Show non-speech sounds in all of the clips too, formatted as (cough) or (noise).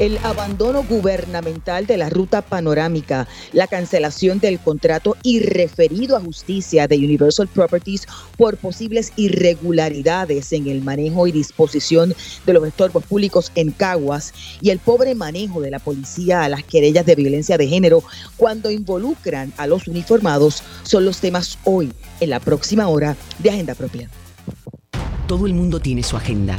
El abandono gubernamental de la ruta panorámica, la cancelación del contrato y referido a justicia de Universal Properties por posibles irregularidades en el manejo y disposición de los estorbos públicos en Caguas y el pobre manejo de la policía a las querellas de violencia de género cuando involucran a los uniformados son los temas hoy en la próxima hora de Agenda Propia. Todo el mundo tiene su agenda,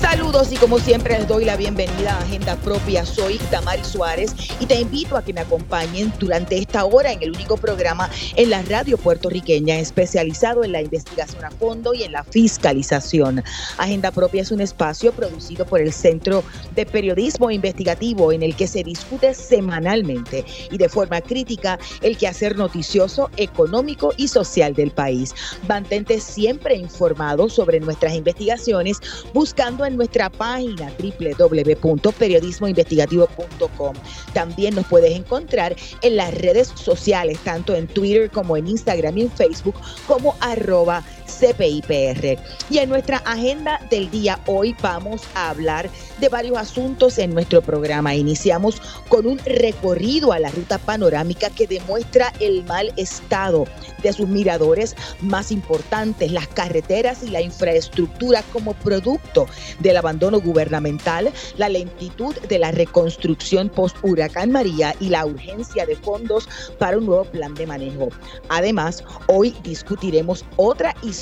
Saludos y como siempre les doy la bienvenida a Agenda Propia. Soy Tamari Suárez y te invito a que me acompañen durante esta hora en el único programa en la radio puertorriqueña especializado en la investigación a fondo y en la fiscalización. Agenda Propia es un espacio producido por el Centro de Periodismo Investigativo en el que se discute semanalmente y de forma crítica el quehacer noticioso, económico y social del país. Mantente siempre informado sobre nuestras investigaciones buscando en nuestra página www.periodismoinvestigativo.com. También nos puedes encontrar en las redes sociales, tanto en Twitter como en Instagram y en Facebook, como arroba CPIPR. Y en nuestra agenda del día hoy vamos a hablar de varios asuntos en nuestro programa. Iniciamos con un recorrido a la ruta panorámica que demuestra el mal estado de sus miradores más importantes, las carreteras y la infraestructura como producto del abandono gubernamental, la lentitud de la reconstrucción post-huracán María y la urgencia de fondos para un nuevo plan de manejo. Además, hoy discutiremos otra historia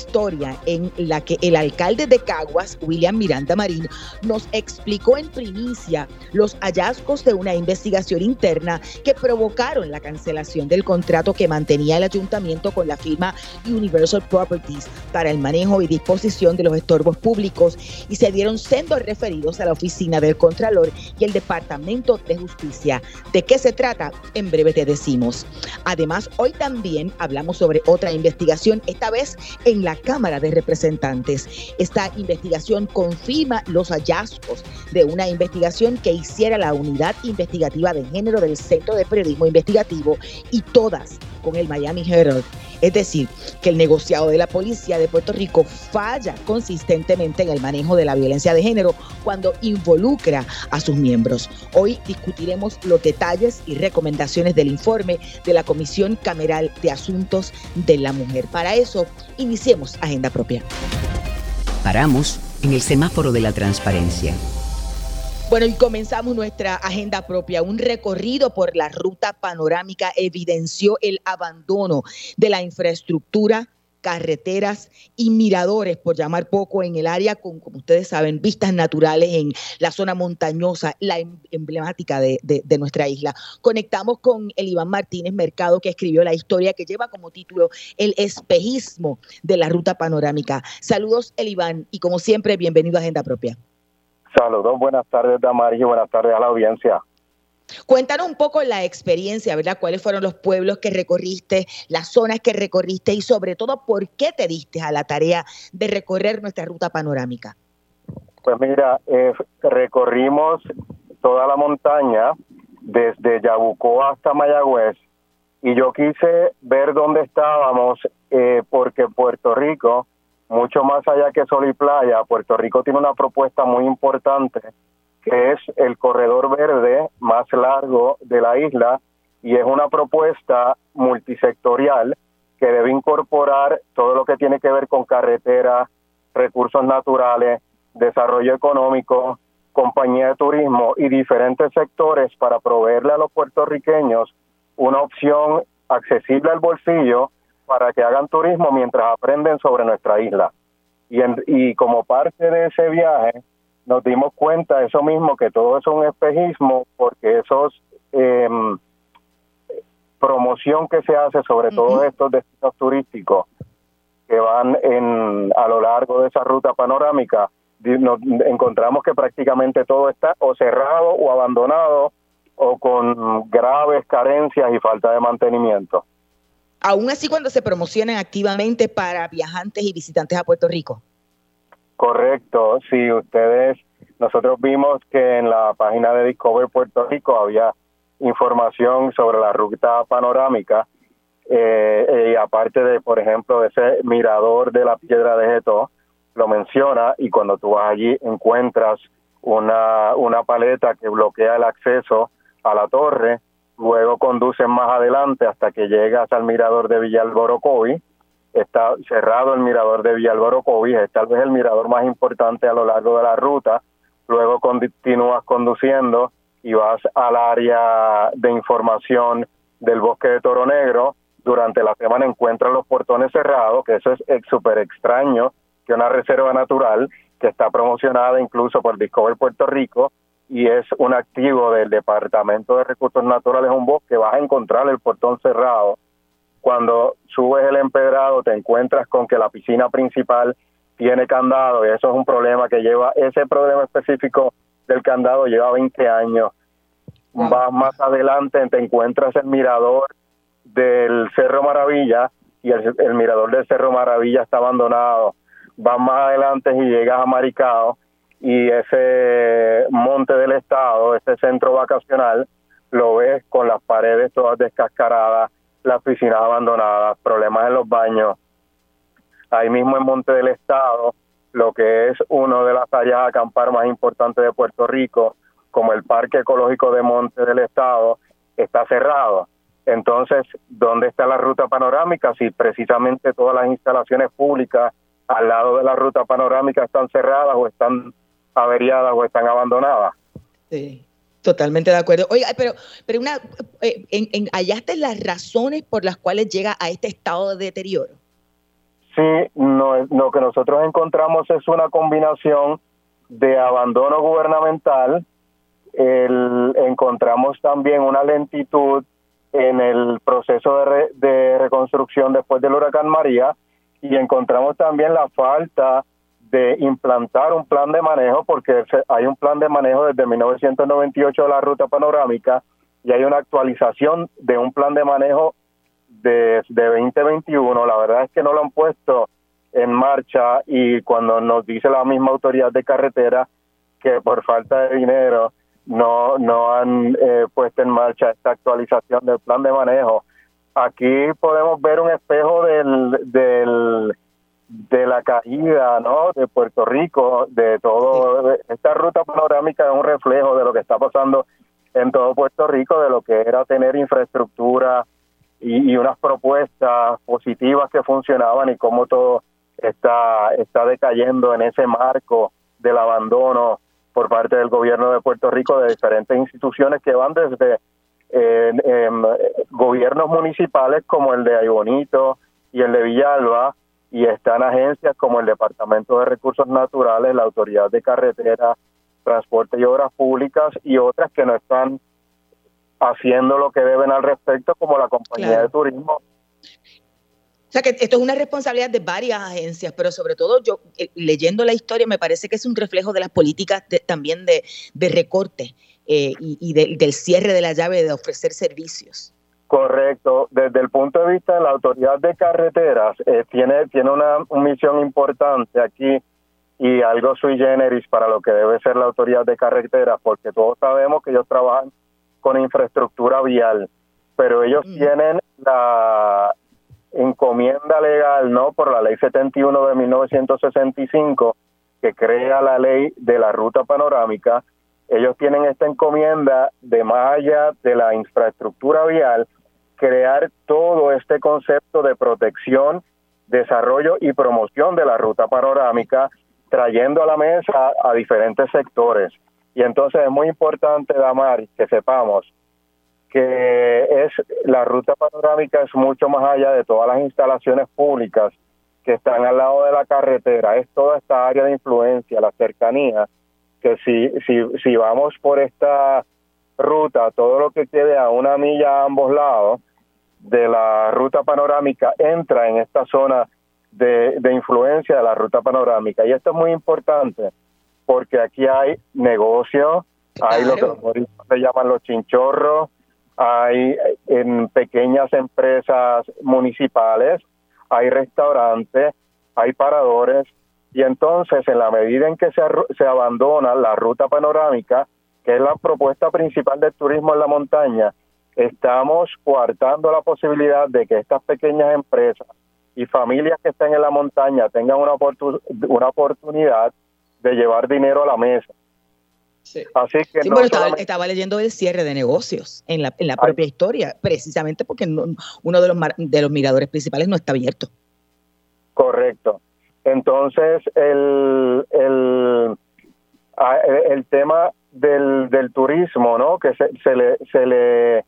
en la que el alcalde de Caguas, William Miranda Marín, nos explicó en primicia los hallazgos de una investigación interna que provocaron la cancelación del contrato que mantenía el ayuntamiento con la firma Universal Properties para el manejo y disposición de los estorbos públicos y se dieron sendos referidos a la oficina del Contralor y el Departamento de Justicia. ¿De qué se trata? En breve te decimos. Además, hoy también hablamos sobre otra investigación, esta vez en la Cámara de Representantes. Esta investigación confirma los hallazgos de una investigación que hiciera la Unidad Investigativa de Género del Centro de Periodismo Investigativo y todas con el Miami Herald. Es decir, que el negociado de la policía de Puerto Rico falla consistentemente en el manejo de la violencia de género cuando involucra a sus miembros. Hoy discutiremos los detalles y recomendaciones del informe de la Comisión Cameral de Asuntos de la Mujer. Para eso, iniciemos Agenda Propia. Paramos en el semáforo de la transparencia bueno, y comenzamos nuestra agenda propia. Un recorrido por la ruta panorámica evidenció el abandono de la infraestructura carreteras y miradores, por llamar poco, en el área con, como ustedes saben, vistas naturales en la zona montañosa, la em, emblemática de, de, nuestra isla. Conectamos con el Iván Martínez Mercado, que escribió la historia que lleva como título El espejismo de la ruta panorámica. Saludos, el Iván, y como siempre, bienvenido a Agenda Propia. Saludos, buenas tardes, Damaris, y buenas tardes a la audiencia. Cuéntanos un poco la experiencia, ¿verdad? ¿Cuáles fueron los pueblos que recorriste, las zonas que recorriste y sobre todo por qué te diste a la tarea de recorrer nuestra ruta panorámica? Pues mira, eh, recorrimos toda la montaña desde Yabucó hasta Mayagüez y yo quise ver dónde estábamos eh, porque Puerto Rico mucho más allá que sol y playa, Puerto Rico tiene una propuesta muy importante que es el corredor verde más largo de la isla y es una propuesta multisectorial que debe incorporar todo lo que tiene que ver con carreteras, recursos naturales, desarrollo económico, compañía de turismo y diferentes sectores para proveerle a los puertorriqueños una opción accesible al bolsillo para que hagan turismo mientras aprenden sobre nuestra isla. Y, y como parte de ese viaje nos dimos cuenta de eso mismo, que todo es un espejismo, porque esos eh, promoción que se hace sobre todos estos destinos turísticos que van en a lo largo de esa ruta panorámica, nos encontramos que prácticamente todo está o cerrado o abandonado o con graves carencias y falta de mantenimiento aún así cuando se promocionan activamente para viajantes y visitantes a Puerto Rico. Correcto, sí, ustedes, nosotros vimos que en la página de Discover Puerto Rico había información sobre la ruta panorámica eh, y aparte de, por ejemplo, ese mirador de la piedra de Geto, lo menciona y cuando tú vas allí encuentras una, una paleta que bloquea el acceso a la torre, luego conducen más adelante hasta que llegas al mirador de Villalborocovi, está cerrado el mirador de Villalborocovi, es tal vez el mirador más importante a lo largo de la ruta, luego continúas conduciendo y vas al área de información del bosque de Toro Negro, durante la semana encuentran los portones cerrados, que eso es súper extraño, que una reserva natural que está promocionada incluso por Discover Puerto Rico y es un activo del Departamento de Recursos Naturales un bosque, vas a encontrar el portón cerrado. Cuando subes el empedrado te encuentras con que la piscina principal tiene candado y eso es un problema que lleva, ese problema específico del candado lleva 20 años. Vas más adelante, te encuentras el mirador del Cerro Maravilla y el, mirador del Cerro Maravilla está abandonado. Vas más adelante y llegas a Maricao y ese monte del estado, ese centro vacacional, lo ves con las paredes todas descascaradas, las piscinas abandonadas, problemas en los baños. Ahí mismo en Monte del Estado, lo que es uno de las áreas a acampar más importantes de Puerto Rico, como el Parque Ecológico de Monte del Estado, está cerrado. Entonces, ¿dónde está la ruta panorámica? Si precisamente todas las instalaciones públicas al lado de la ruta panorámica están cerradas o están averiadas o están abandonadas. Sí, totalmente de acuerdo. Oiga, pero, pero una, eh, en, ¿hallaste las razones por las cuales llega a este estado de deterioro? Sí, no, lo que nosotros encontramos es una combinación de abandono gubernamental, el, encontramos también una lentitud en el proceso de, de reconstrucción después del huracán María y encontramos también la falta de implantar un plan de manejo, porque hay un plan de manejo desde 1998 de la ruta panorámica y hay una actualización de un plan de manejo de, de 2021. La verdad es que no lo han puesto en marcha y cuando nos dice la misma autoridad de carretera que por falta de dinero no, no han eh, puesto en marcha esta actualización del plan de manejo. Aquí podemos ver un espejo del, del de la caída ¿no? de Puerto Rico, de todo, esta ruta panorámica es un reflejo de lo que está pasando en todo Puerto Rico, de lo que era tener infraestructura y, y unas propuestas positivas que funcionaban y cómo todo está, está decayendo en ese marco del abandono por parte del gobierno de Puerto Rico de diferentes instituciones que van desde eh, gobiernos municipales como el de Aybonito y el de Villalba, y están agencias como el Departamento de Recursos Naturales, la Autoridad de Carretera, Transporte y Obras Públicas y otras que no están haciendo lo que deben al respecto, como la compañía de turismo. O sea que esto es una responsabilidad de varias agencias, pero sobre todo yo eh, leyendo la historia me parece que es un reflejo de las políticas también de, recorte eh, y, del cierre de la llave de ofrecer servicios. Correcto. Desde el punto de vista de la autoridad de carreteras, eh, tiene, tiene una, misión importante aquí y algo sui generis para lo que debe ser la autoridad de carreteras, porque todos sabemos que ellos trabajan con infraestructura vial, pero ellos mm. tienen la encomienda legal, ¿no? Por la ley 71 de 1965, que crea la ley de la ruta panorámica, ellos tienen esta encomienda de más allá de la infraestructura vial, crear todo este concepto de protección, desarrollo y promoción de la ruta panorámica, trayendo a la mesa a diferentes sectores. Y entonces es muy importante, Damar, que sepamos que es la ruta panorámica es mucho más allá de todas las instalaciones públicas que están al lado de la carretera, es toda esta área de influencia, la cercanía, que si, si, si vamos por esta ruta, todo lo que quede a una milla a ambos lados, de la ruta panorámica entra en esta zona de, influencia de la ruta panorámica. Y esto es muy importante porque aquí hay negocio, hay lo que se llaman los chinchorros, hay en pequeñas empresas municipales, hay restaurantes, hay paradores, y entonces en la medida en que se, se abandona la ruta panorámica, que es la propuesta principal del turismo en la montaña, estamos coartando la posibilidad de que estas pequeñas empresas y familias que estén en la montaña tengan una, una oportunidad de llevar dinero a la mesa. Así que estaba, leyendo el cierre de negocios en la, en la propia historia, precisamente porque uno de los, de los miradores principales no está abierto. Correcto. Entonces, el, el, el tema del, del turismo, ¿no? Que se, se, le, se le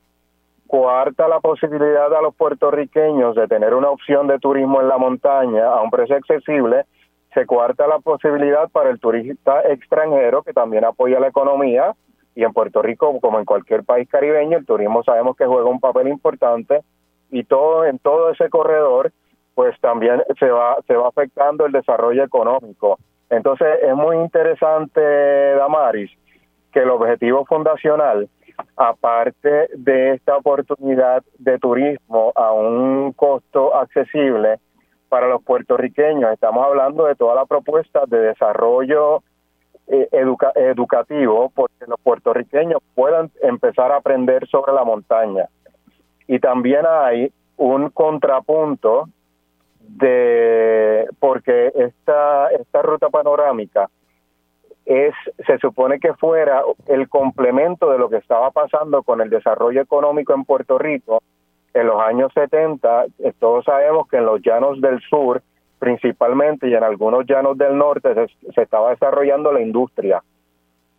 coarta la posibilidad a los puertorriqueños de tener una opción de turismo en la montaña a un precio accesible, se cuarta la posibilidad para el turista extranjero que también apoya la economía. Y en Puerto Rico como en cualquier país caribeño el turismo sabemos que juega un papel importante y todo en todo ese corredor pues también se va se va afectando el desarrollo económico. Entonces es muy interesante Damaris que el objetivo fundacional aparte de esta oportunidad de turismo a un costo accesible para los puertorriqueños. Estamos hablando de toda la propuesta de desarrollo eh, educativo porque los puertorriqueños puedan empezar a aprender sobre la montaña. Y también hay un contrapunto de porque esta esta ruta panorámica es se supone que fuera el complemento de lo que estaba pasando con el desarrollo económico en Puerto Rico en los años 70, eh, todos sabemos que en los llanos del sur, principalmente, y en algunos llanos del norte, se, estaba desarrollando la industria,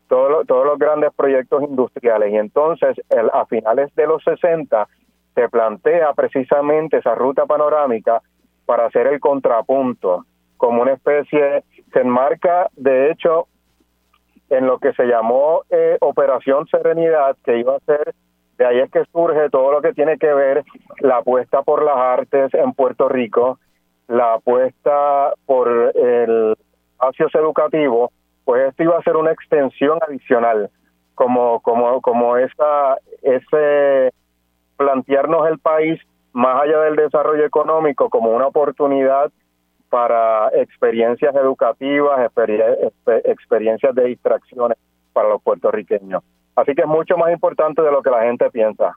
todos, todos los grandes proyectos industriales. Y entonces, el, a finales de los 60, se plantea precisamente esa ruta panorámica para hacer el contrapunto, como una especie, se enmarca, de hecho, en lo que se llamó eh, Operación Serenidad, que iba a ser de ahí es que surge todo lo que tiene que ver la apuesta por las artes en Puerto Rico, la apuesta por el espacios educativos, pues esto iba a ser una extensión adicional, como como como esa ese plantearnos el país más allá del desarrollo económico como una oportunidad para experiencias educativas, experiencias de distracciones para los puertorriqueños. Así que es mucho más importante de lo que la gente piensa.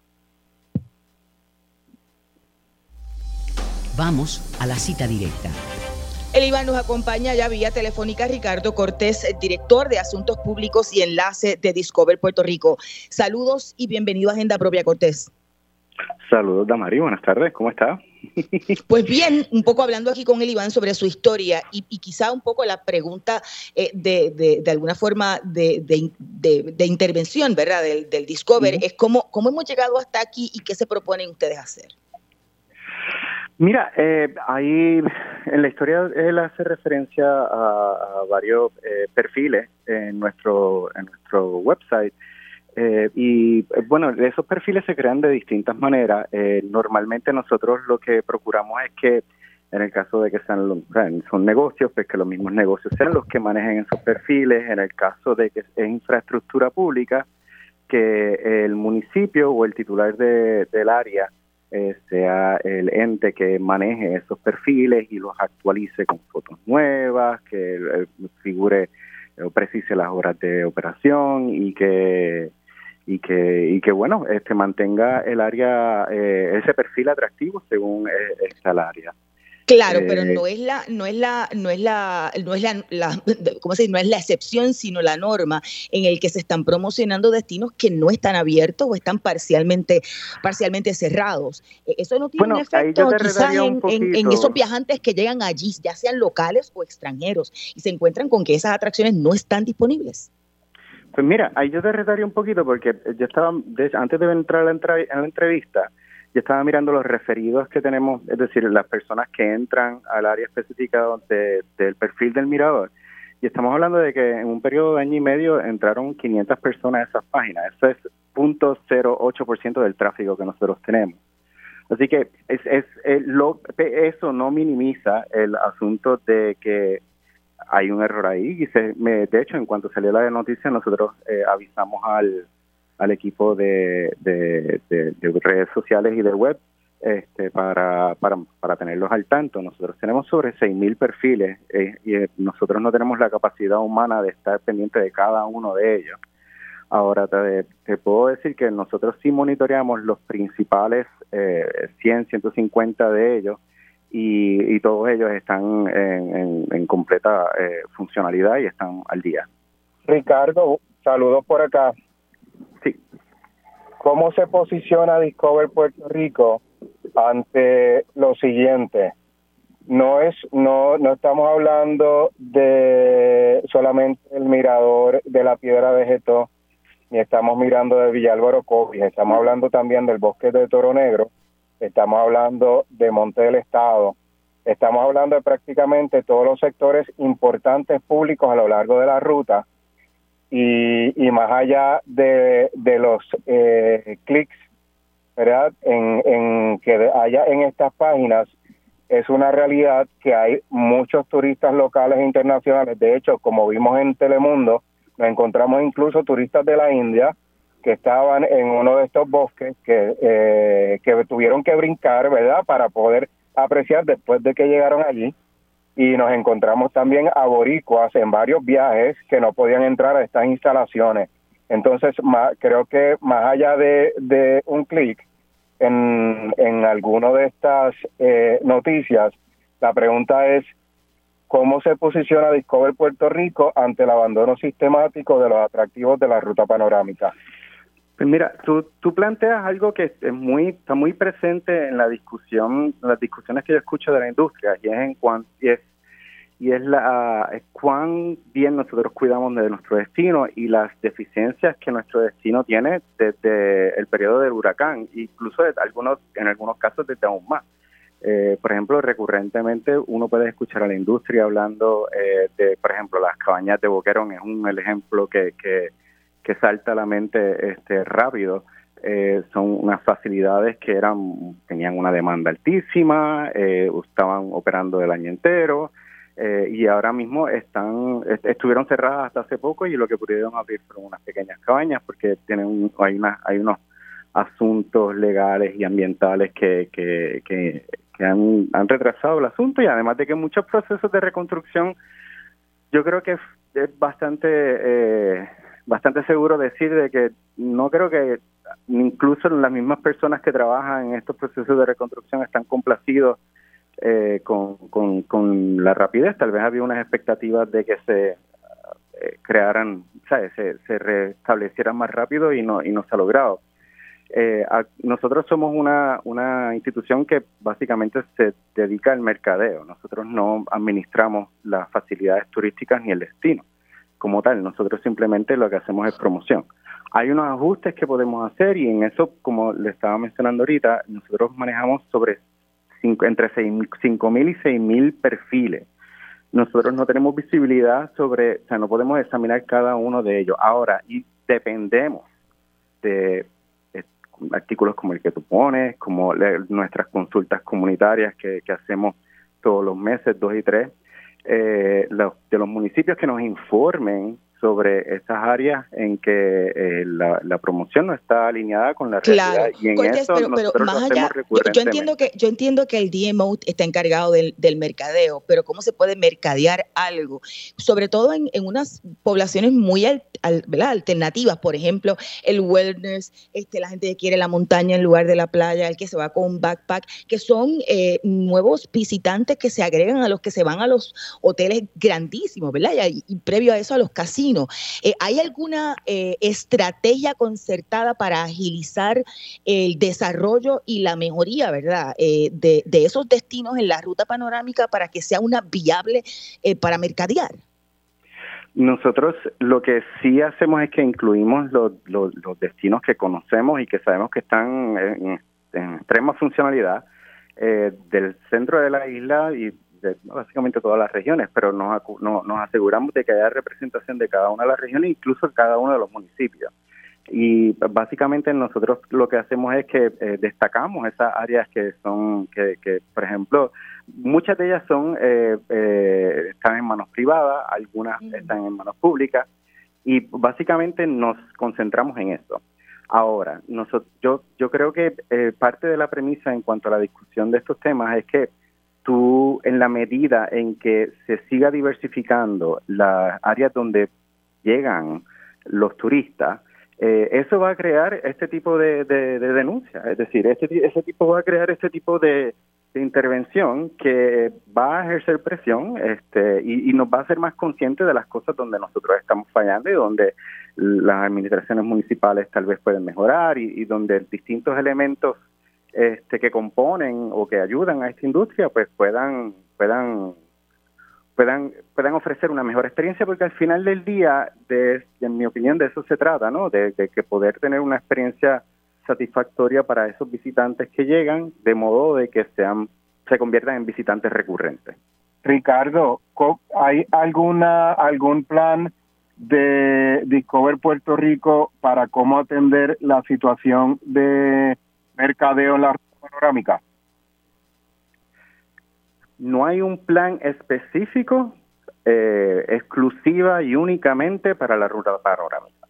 Vamos a la cita directa. El Iván nos acompaña ya vía telefónica Ricardo Cortés, director de Asuntos Públicos y Enlace de Discover Puerto Rico. Saludos y bienvenido a Agenda Propia Cortés. Saludos, Damari. Buenas tardes. ¿Cómo está? Pues bien, un poco hablando aquí con el Iván sobre su historia y, quizá un poco la pregunta eh, de, de, alguna forma de, de intervención, ¿verdad? Del, del Discover, es cómo, cómo hemos llegado hasta aquí y qué se proponen ustedes hacer. Mira, eh, ahí en la historia él hace referencia a, varios eh, perfiles en nuestro, en nuestro website eh, y eh, bueno, esos perfiles se crean de distintas maneras. Eh, normalmente nosotros lo que procuramos es que en el caso de que sean son negocios, pues que los mismos negocios sean los que manejen esos perfiles. En el caso de que es infraestructura pública, que el municipio o el titular de, del área sea el ente que maneje esos perfiles y los actualice con fotos nuevas, que figure o precise las horas de operación y que y que y que bueno este mantenga el área eh, ese perfil atractivo según eh, está el área. Claro pero eh, no es la no es la no es la no es la, (laughs) ¿cómo se dice? no es la excepción sino la norma en el que se están promocionando destinos que no están abiertos o están parcialmente parcialmente cerrados. E, eso no tiene un efecto quizás en, en esos viajantes que llegan allí ya sean locales o extranjeros y se encuentran con que esas atracciones no están disponibles pues mira, ahí yo te retaría un poquito porque yo estaba, antes de entrar a la, en la entrevista, yo estaba mirando los referidos que tenemos, es decir, las personas que entran al área específica del perfil del mirador. Y estamos hablando de que en un periodo de año y medio entraron 500 personas a esas páginas. Eso es 0.08% del tráfico que nosotros tenemos. Así que es, es, eh, lo, eso no minimiza el asunto de que hay un error ahí y se, me, de hecho en cuanto salió la noticia nosotros eh, avisamos al, al equipo de, de, redes sociales y de web este, para, para, para tenerlos al tanto. Nosotros tenemos sobre 6.000 perfiles eh, y eh, nosotros no tenemos la capacidad humana de estar pendiente de cada uno de ellos. Ahora te, te, puedo decir que nosotros sí monitoreamos los principales eh, 100, 150 de ellos y, todos ellos están en, completa eh, funcionalidad y están al día. Ricardo, saludos por acá. Sí. ¿Cómo se posiciona Discover Puerto Rico ante lo siguiente? No es, no, no estamos hablando de solamente el mirador de la piedra vegetal ni estamos mirando de Villalboro Cobis, estamos hablando también del bosque de Toro Negro, estamos hablando de Monte del Estado, estamos hablando de prácticamente todos los sectores importantes públicos a lo largo de la ruta y, más allá de, los eh, clics, ¿verdad? En, en que haya en estas páginas es una realidad que hay muchos turistas locales e internacionales. De hecho, como vimos en Telemundo, nos encontramos incluso turistas de la India que estaban en uno de estos bosques que, eh, que tuvieron que brincar, ¿verdad?, para poder apreciar después de que llegaron allí. Y nos encontramos también a boricuas en varios viajes que no podían entrar a estas instalaciones. Entonces, creo que más allá de, de un clic en, en alguno de estas eh, noticias, la pregunta es, ¿Cómo se posiciona Discover Puerto Rico ante el abandono sistemático de los atractivos de la ruta panorámica? Pues mira, tú, tú planteas algo que es muy, está muy presente en la discusión, las discusiones que yo escucho de la industria, y es en cuanto, y es, y es la cuán bien nosotros cuidamos de nuestro destino y las deficiencias que nuestro destino tiene desde el periodo del huracán, incluso de algunos, en algunos casos desde aún más. Eh, por ejemplo, recurrentemente uno puede escuchar a la industria hablando eh, de, por ejemplo, las cabañas de Boquerón es un el ejemplo que, que, salta a la mente este rápido. Eh, son unas facilidades que eran tenían una demanda altísima, estaban operando el año entero y ahora mismo están estuvieron cerradas hasta hace poco y lo que pudieron abrir fueron unas pequeñas cabañas porque tienen hay una, hay unos asuntos legales y ambientales que, que, que, que han, han retrasado el asunto y además de que muchos procesos de reconstrucción, yo creo que es, bastante eh, bastante seguro decir de que no creo que incluso las mismas personas que trabajan en estos procesos de reconstrucción están complacidos eh, con, con, la rapidez. Tal vez había unas expectativas de que se eh, crearan, ¿sabes? Se, se restablecieran más rápido y no, y no se ha logrado. Eh, nosotros somos una, una institución que básicamente se dedica al mercadeo. Nosotros no administramos las facilidades turísticas ni el destino como tal. Nosotros simplemente lo que hacemos es promoción. Hay unos ajustes que podemos hacer y en eso, como le estaba mencionando ahorita, nosotros manejamos sobre cinco, entre 5.000 y 6.000 perfiles. Nosotros no tenemos visibilidad sobre, o sea, no podemos examinar cada uno de ellos. Ahora, y dependemos de artículos como el que tú pones, como nuestras consultas comunitarias que, que, hacemos todos los meses, dos y tres, eh, de los municipios que nos informen sobre esas áreas en que eh, la, promoción no está alineada con la realidad. Y en eso nosotros más allá, yo, entiendo que yo entiendo que el DMO está encargado del, mercadeo, pero cómo se puede mercadear algo, sobre todo en, unas poblaciones muy alternativas, por ejemplo, el wellness, este la gente que quiere la montaña en lugar de la playa, el que se va con un backpack, que son eh, nuevos visitantes que se agregan a los que se van a los hoteles grandísimos, ¿verdad? y previo a eso a los casinos eh, ¿Hay alguna eh, estrategia concertada para agilizar el desarrollo y la mejoría, verdad, eh, de, esos destinos en la ruta panorámica para que sea una viable para mercadear? Nosotros lo que sí hacemos es que incluimos los, destinos que conocemos y que sabemos que están en, en extrema funcionalidad del centro de la isla y de básicamente todas las regiones, pero nos, nos aseguramos de que haya representación de cada una de las regiones, incluso cada uno de los municipios. Y básicamente nosotros lo que hacemos es que eh, destacamos esas áreas que son, que, que, por ejemplo, muchas de ellas son eh, eh, están en manos privadas, algunas están en manos públicas, y básicamente nos concentramos en eso. Ahora, nosotros, yo, yo creo que parte de la premisa en cuanto a la discusión de estos temas es que tú en la medida en que se siga diversificando las áreas donde llegan los turistas, eh, eso va a crear este tipo de, de, denuncia, es decir, este, ese tipo va a crear este tipo de, intervención que va a ejercer presión este, y, nos va a hacer más conscientes de las cosas donde nosotros estamos fallando y donde las administraciones municipales tal vez pueden mejorar y donde distintos elementos este, que componen o que ayudan a esta industria pues puedan puedan puedan puedan ofrecer una mejor experiencia porque al final del día de, en mi opinión de eso se trata no de, que poder tener una experiencia satisfactoria para esos visitantes que llegan de modo de que sean se conviertan en visitantes recurrentes. Ricardo hay alguna algún plan de Discover Puerto Rico para cómo atender la situación de mercadeo en la panorámica no hay un plan específico eh, exclusiva y únicamente para la ruta panorámica.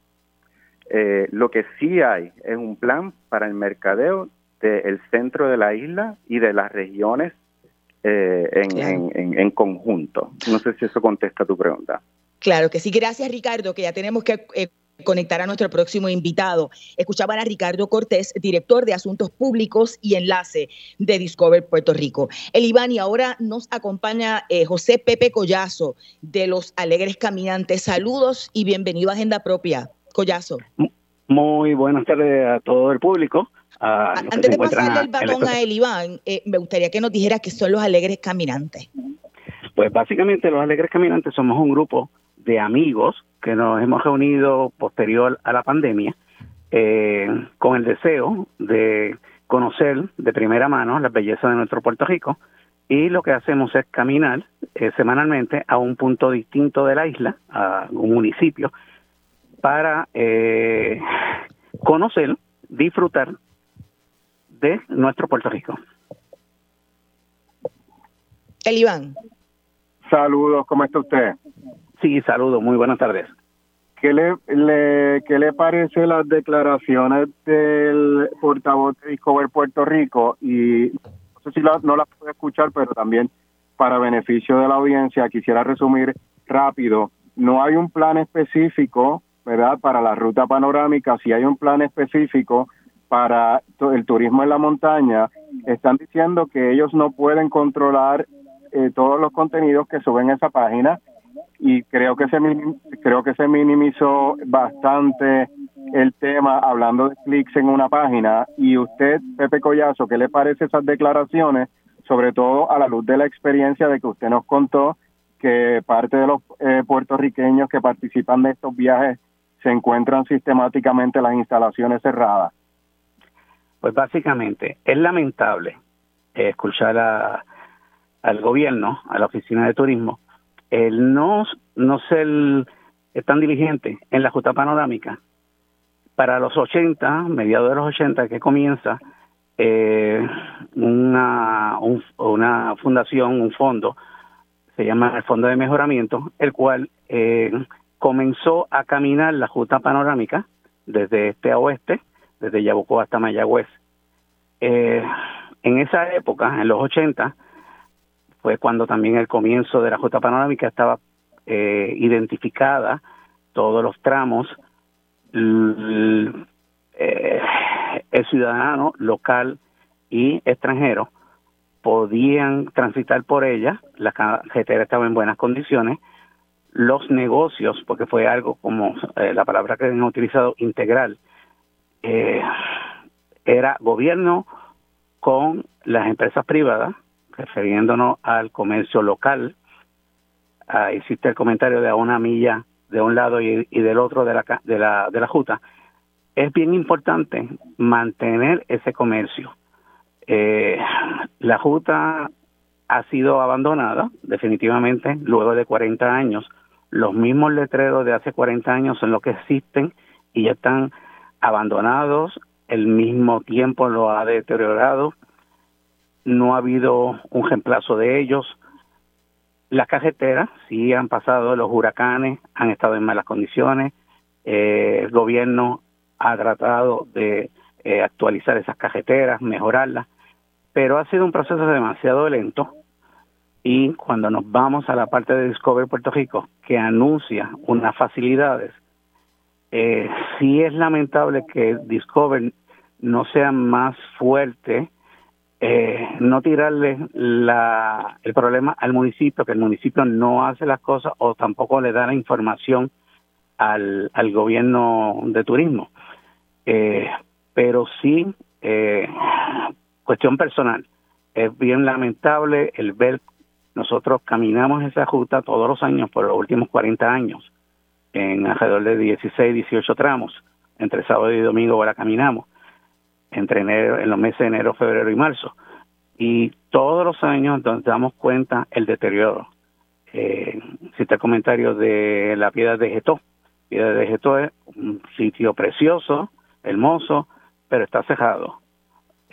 Eh, lo que sí hay es un plan para el mercadeo del centro de la isla y de las regiones eh, en, en, conjunto. No sé si eso contesta tu pregunta. Claro que sí. Gracias, Ricardo, que ya tenemos que conectar a nuestro próximo invitado. Escuchaban a Ricardo Cortés, director de Asuntos Públicos y Enlace de Discover Puerto Rico. El Iván, y ahora nos acompaña eh, José Pepe Collazo de Los Alegres Caminantes. Saludos y bienvenido a Agenda Propia. Collazo. Muy buenas tardes a todo el público. Antes de pasarle el batón a el Iván, eh, me gustaría que nos dijera qué son los Alegres Caminantes. Pues básicamente los Alegres Caminantes somos un grupo de amigos que nos hemos reunido posterior a la pandemia eh, con el deseo de conocer de primera mano la belleza de nuestro Puerto Rico y lo que hacemos es caminar eh, semanalmente a un punto distinto de la isla, a un municipio, para eh, conocer, disfrutar de nuestro Puerto Rico. El. Saludos, ¿cómo está usted? Sí, saludos, muy buenas tardes. ¿Qué le, le, ¿Qué le parece las declaraciones del portavoz de Discover Puerto Rico? Y no sé si no las puede escuchar, pero también para beneficio de la audiencia, quisiera resumir rápido. No hay un plan específico, ¿verdad?, para la ruta panorámica. Si hay un plan específico para el turismo en la montaña, están diciendo que ellos no pueden controlar eh, todos los contenidos que suben a esa página y creo que se creo que se minimizó bastante el tema hablando de clics en una página. Y usted Pepe Collazo qué le parece esas declaraciones sobre todo a la luz de la experiencia de que usted nos contó que parte de los eh, puertorriqueños que participan de estos viajes se encuentran sistemáticamente las instalaciones cerradas pues básicamente es lamentable escuchar a, al gobierno a la oficina de turismo el no, no ser tan diligente en la justa panorámica, para los 80, mediados de los 80, que comienza eh, una, una fundación, un fondo, se llama el Fondo de Mejoramiento, el cual eh, comenzó a caminar la justa panorámica desde este a oeste, desde Yabucó hasta Mayagüez. Eh, en esa época, en los 80, fue cuando también el comienzo de la Junta Panorámica estaba eh, identificada todos los tramos, el, eh, el ciudadano local y extranjero podían transitar por ella, la carretera estaba en buenas condiciones, los negocios, porque fue algo como eh, la palabra que han utilizado, integral, era gobierno con las empresas privadas, refiriéndonos al comercio local. Ah, existe el comentario de a una milla de un lado y, del otro de la, de la, de la Juta. Es bien importante mantener ese comercio. Eh, la Juta ha sido abandonada definitivamente luego de 40 años. Los mismos letreros de hace 40 años son los que existen y ya están abandonados. El mismo tiempo lo ha deteriorado no ha habido un reemplazo de ellos. Las carreteras sí han pasado los huracanes, han estado en malas condiciones. Eh, el gobierno ha tratado de eh, actualizar esas carreteras, mejorarlas, pero ha sido un proceso demasiado lento. Y cuando nos vamos a la parte de Discover Puerto Rico, que anuncia unas facilidades, eh, sí es lamentable que Discover no sea más fuerte, eh, no tirarle la, el problema al municipio, que el municipio no hace las cosas o tampoco le da la información al, gobierno de turismo. Eh, pero sí, eh, cuestión personal, es bien lamentable el ver, nosotros caminamos esa ruta todos los años por los últimos 40 años, en alrededor de 16, 18 tramos, entre sábado y domingo la caminamos, entre enero, en los meses de enero, febrero y marzo. Y todos los años nos damos cuenta el deterioro. Eh, el comentario de la piedra de Getó. Piedra de Getó es un sitio precioso, hermoso, pero está cejado.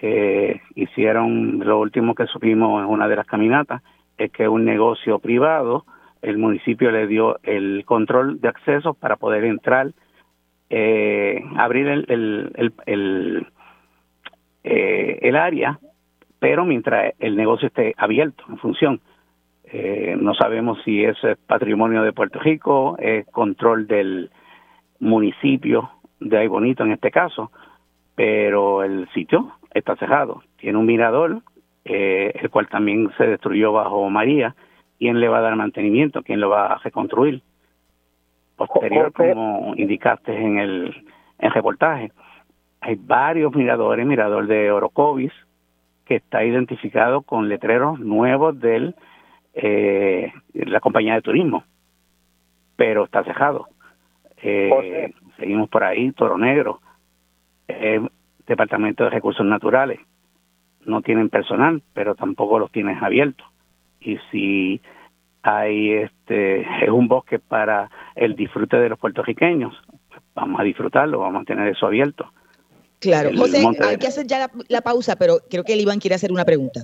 Eh, hicieron lo último que supimos en una de las caminatas, es que un negocio privado, el municipio le dio el control de acceso para poder entrar, eh, abrir el, el, el, eh, el, área, pero mientras el negocio esté abierto, en función. Eh, no sabemos si es patrimonio de Puerto Rico, es control del municipio de Ay Bonito en este caso, pero el sitio está cerrado. Tiene un mirador, eh, el cual también se destruyó bajo María. ¿Quién le va a dar mantenimiento? ¿Quién lo va a reconstruir? Posterior, como indicaste en el, en reportaje, hay varios miradores, mirador de Orocovis, que está identificado con letreros nuevos de eh, la compañía de turismo, pero está cerrado. Eh, seguimos por ahí, Toro Negro, eh, Departamento de Recursos Naturales, no tienen personal, pero tampoco los tienes abiertos. Y si hay este es un bosque para el disfrute de los puertorriqueños, vamos a disfrutarlo, vamos a tener eso abierto. Claro, José, hay que hacer ya la, pausa, pero creo que el Iván quiere hacer una pregunta.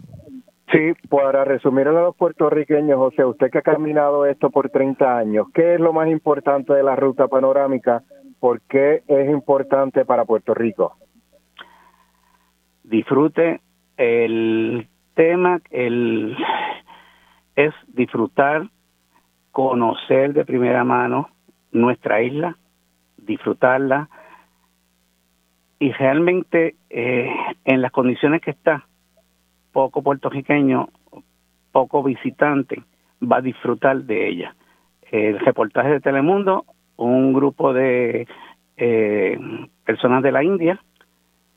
Sí, para resumir a los puertorriqueños, José, usted que ha caminado esto por 30 años, ¿qué es lo más importante de la ruta panorámica ¿por qué es importante para Puerto Rico? Disfrute el tema, el es disfrutar, conocer de primera mano nuestra isla, disfrutarla y realmente eh, en las condiciones que está, poco puertorriqueño, poco visitante va a disfrutar de ella. El reportaje de Telemundo un grupo de eh, personas de la India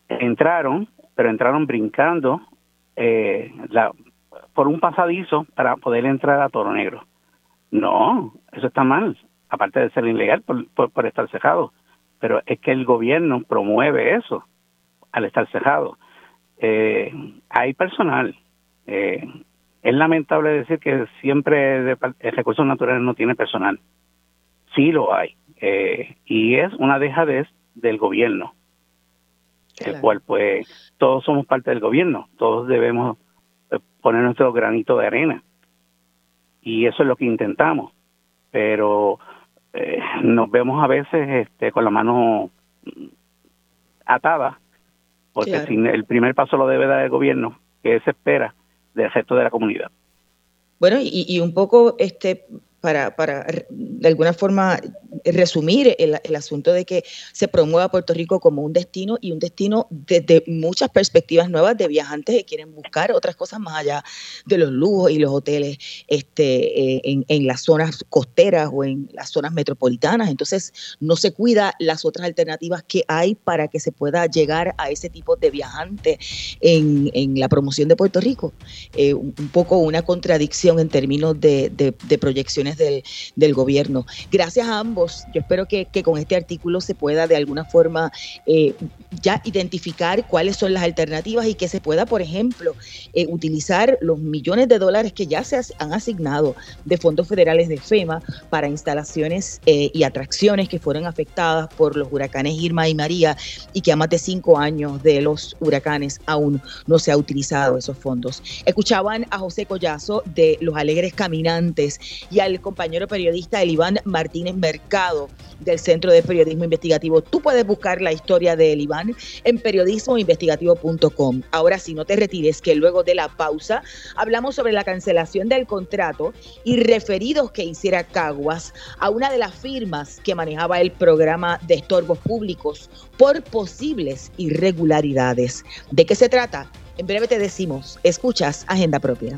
entraron, pero entraron brincando eh, la, por un pasadizo para poder entrar a Toro Negro. No, eso está mal, aparte de ser ilegal por, por, estar cejado. Pero es que el gobierno promueve eso al estar cejado. Eh, hay personal. Eh, es lamentable decir que siempre el recursos naturales no tiene personal sí lo hay. Eh, y es una dejadez del gobierno, el cual pues todos somos parte del gobierno, todos debemos eh, poner nuestro granito de arena. Y eso es lo que intentamos. Pero eh, nos vemos a veces este, con la mano atada, porque el primer paso lo debe dar el gobierno, que se espera del resto de la comunidad. Bueno, y, y, un poco este para, para de alguna forma resumir el, asunto de que se promueva Puerto Rico como un destino y un destino desde muchas perspectivas nuevas de viajantes que quieren buscar otras cosas más allá de los lujos y los hoteles este, eh, en, en, las zonas costeras o en las zonas metropolitanas. Entonces, no se cuida las otras alternativas que hay para que se pueda llegar a ese tipo de viajante en, en la promoción de Puerto Rico. Eh, un, poco una contradicción en términos de, de proyecciones del, gobierno. Gracias a ambos. Yo espero que, que, con este artículo se pueda de alguna forma eh, ya identificar cuáles son las alternativas y que se pueda, por ejemplo, eh, utilizar los millones de dólares que ya se han asignado de fondos federales de FEMA para instalaciones eh, y atracciones que fueron afectadas por los huracanes Irma y María y que a más de cinco años de los huracanes aún no se ha utilizado esos fondos. Escuchaban a José Collazo de Los Alegres Caminantes y al compañero periodista Eliván Martínez Mercado del Centro de Periodismo Investigativo. Tú puedes buscar la historia de Eliván en periodismoinvestigativo.com. Ahora sí, no te retires, que luego de la pausa hablamos sobre la cancelación del contrato y referidos que hiciera Caguas a una de las firmas que manejaba el programa de estorbos públicos por posibles irregularidades. ¿De qué se trata? En breve te decimos, escuchas Agenda Propia.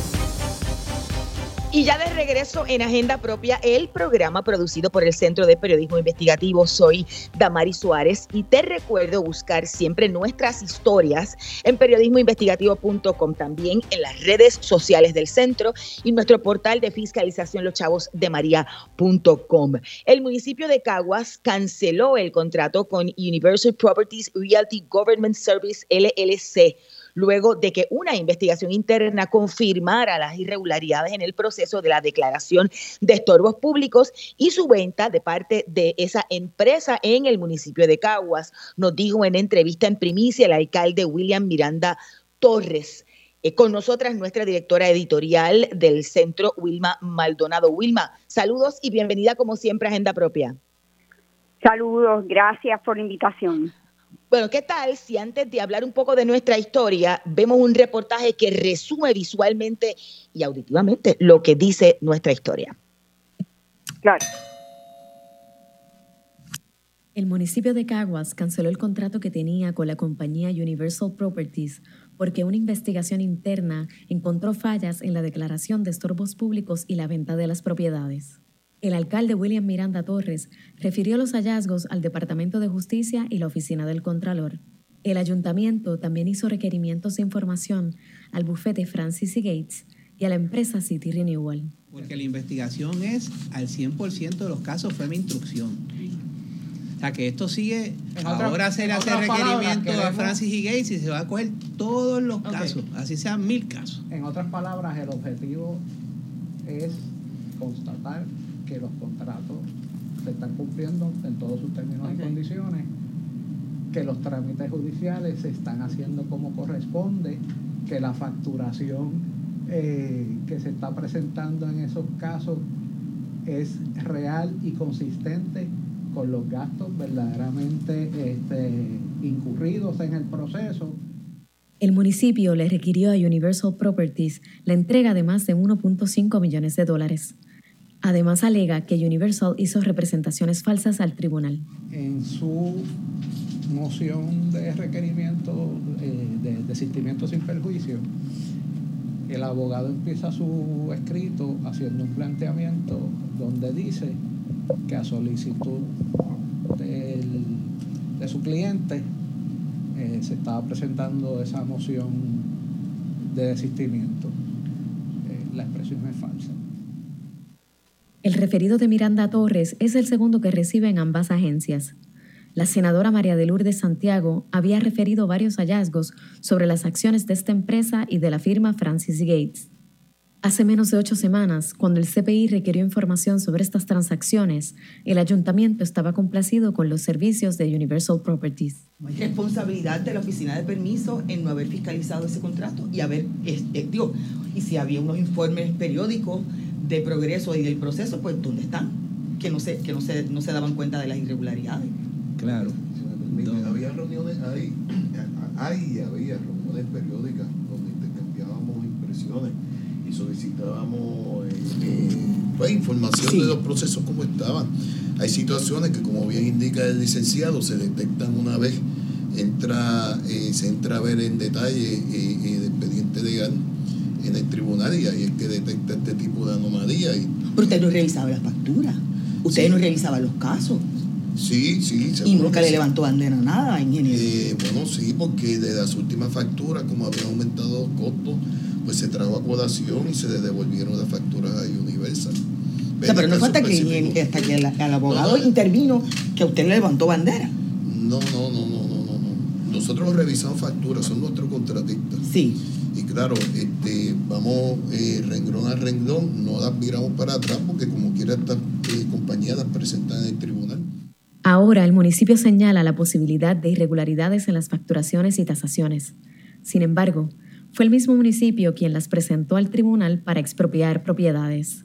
Y ya de regreso en Agenda Propia, el programa producido por el Centro de Periodismo Investigativo. Soy Damari Suárez y te recuerdo buscar siempre nuestras historias en periodismoinvestigativo.com, también en las redes sociales del centro y nuestro portal de fiscalización loschavosdemaria.com. El municipio de Caguas canceló el contrato con Universal Properties Realty Government Service LLC luego de que una investigación interna confirmara las irregularidades en el proceso de la declaración de estorbos públicos y su venta de parte de esa empresa en el municipio de Caguas, nos dijo en entrevista en primicia el alcalde William Miranda Torres. Eh, con nosotras nuestra directora editorial del centro, Wilma Maldonado. Wilma, saludos y bienvenida como siempre a Agenda Propia. Saludos, gracias por la invitación. Bueno, ¿qué tal si antes de hablar un poco de nuestra historia, vemos un reportaje que resume visualmente y auditivamente lo que dice nuestra historia? Claro. El municipio de Caguas canceló el contrato que tenía con la compañía Universal Properties porque una investigación interna encontró fallas en la declaración de estorbos públicos y la venta de las propiedades. El alcalde William Miranda Torres refirió los hallazgos al Departamento de Justicia y la Oficina del Contralor. El ayuntamiento también hizo requerimientos de información al bufete Francis y Gates y a la empresa City Renewal. Porque la investigación es al 100% de los casos fue mi instrucción. O sea que esto sigue, ahora se le hace requerimiento a Francis y Gates y se va a coger todos los casos, así sean mil casos. En otras palabras, el objetivo es constatar que los contratos se están cumpliendo en todos sus términos y condiciones, que los trámites judiciales se están haciendo como corresponde, que la facturación eh, que se está presentando en esos casos es real y consistente con los gastos verdaderamente este, incurridos en el proceso. El municipio le requirió a Universal Properties la entrega de más de 1.5 millones de dólares. Además alega que Universal hizo representaciones falsas al tribunal. En su moción de requerimiento eh, de desistimiento sin perjuicio, el abogado empieza su escrito haciendo un planteamiento donde dice que a solicitud de su cliente eh, se estaba presentando esa moción de desistimiento. Eh, la expresión es falsa. El referido de Miranda Torres es el segundo que recibe en ambas agencias. La senadora María de Lourdes Santiago había referido varios hallazgos sobre las acciones de esta empresa y de la firma Francis Gates. Hace menos de ocho semanas, cuando el CPI requirió información sobre estas transacciones, el ayuntamiento estaba complacido con los servicios de Universal Properties. Hay responsabilidad de la oficina de permiso en no haber fiscalizado ese contrato y haber, este, y si había unos informes periódicos de progreso y del proceso, pues ¿dónde están? Que no se, que no se, no se daban cuenta de las irregularidades. Claro. había reuniones ahí, hay había reuniones periódicas donde intercambiábamos impresiones y solicitábamos eh, eh, pues, información de los procesos como estaban. Hay situaciones que, como bien indica el licenciado, se detectan una vez entra, eh, se entra a ver en detalle el expediente legal en el tribunal y ahí es que detecta este tipo de anomalía. Y, Pero usted no revisaba las facturas, usted no revisaba los casos. Sí, sí. Y nunca le levantó bandera nada, ingeniero. Eh, bueno, sí, porque de las últimas facturas, como habían aumentado los costos, pues se trajo acodación y se le devolvieron las facturas a Universal. pero no falta que, hasta que el, abogado intervino que usted le levantó bandera. No, no, no, no, no, no. Nosotros revisamos facturas, son nuestros contratistas. Sí. Claro, este, vamos eh, renglón a renglón, no las miramos para atrás porque como quiera estas eh, compañías las presentan en el tribunal. Ahora el municipio señala la posibilidad de irregularidades en las facturaciones y tasaciones. Sin embargo, fue el mismo municipio quien las presentó al tribunal para expropiar propiedades.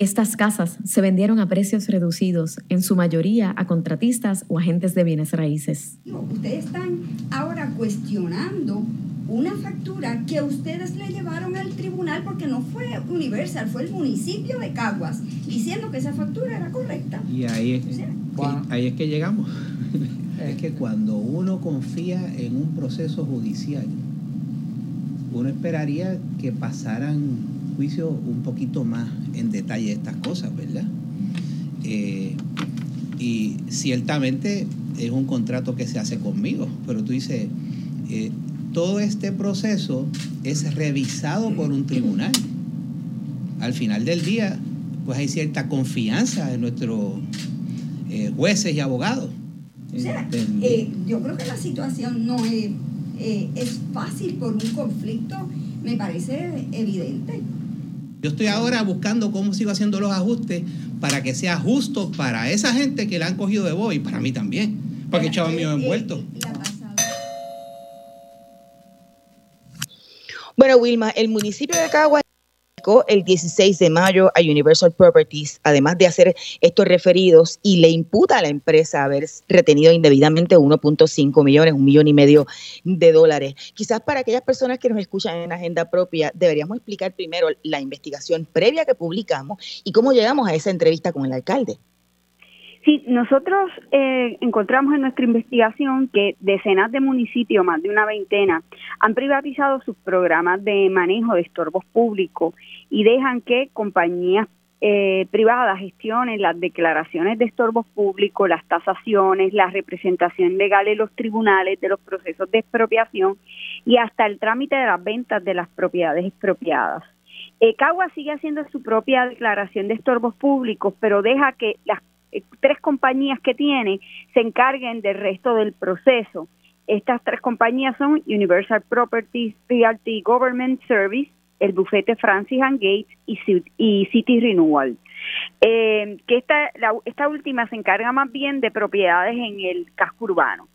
Estas casas se vendieron a precios reducidos, en su mayoría a contratistas o agentes de bienes raíces. Ustedes están ahora cuestionando una factura que ustedes le llevaron al tribunal porque no fue Universal, fue el municipio de Caguas, diciendo que esa factura era correcta. Y ahí es, que, ahí es que llegamos. (laughs) es que cuando uno confía en un proceso judicial, uno esperaría que pasaran juicio un poquito más en detalle estas cosas, ¿verdad? Eh, y ciertamente es un contrato que se hace conmigo, pero tú dices, eh, todo este proceso es revisado por un tribunal. Al final del día, pues hay cierta confianza en nuestros eh, jueces y abogados. O sea, yo creo que la situación no es, es fácil por un conflicto, me parece evidente. Yo estoy ahora buscando cómo sigo haciendo los ajustes para que sea justo para esa gente que la han cogido de voz y para mí también, porque chavos mío envuelto. Bueno, Wilma, el municipio de Cagua el 16 de mayo a Universal Properties, además de hacer estos referidos, y le imputa a la empresa haber retenido indebidamente 1.5 millones, un millón y medio de dólares. Quizás para aquellas personas que nos escuchan en agenda propia, deberíamos explicar primero la investigación previa que publicamos y cómo llegamos a esa entrevista con el alcalde. Sí, nosotros eh, encontramos en nuestra investigación que decenas de municipios, más de una veintena, han privatizado sus programas de manejo de estorbos públicos y dejan que compañías eh, privadas gestionen las declaraciones de estorbos públicos, las tasaciones, la representación legal en los tribunales de los procesos de expropiación y hasta el trámite de las ventas de las propiedades expropiadas. Eh, Cagua sigue haciendo su propia declaración de estorbos públicos, pero deja que las eh, tres compañías que tiene se encarguen del resto del proceso. Estas tres compañías son Universal Properties Realty Government Service, el bufete Francis and Gates y, City Renewal. Eh, que esta, esta última se encarga más bien de propiedades en el casco urbano.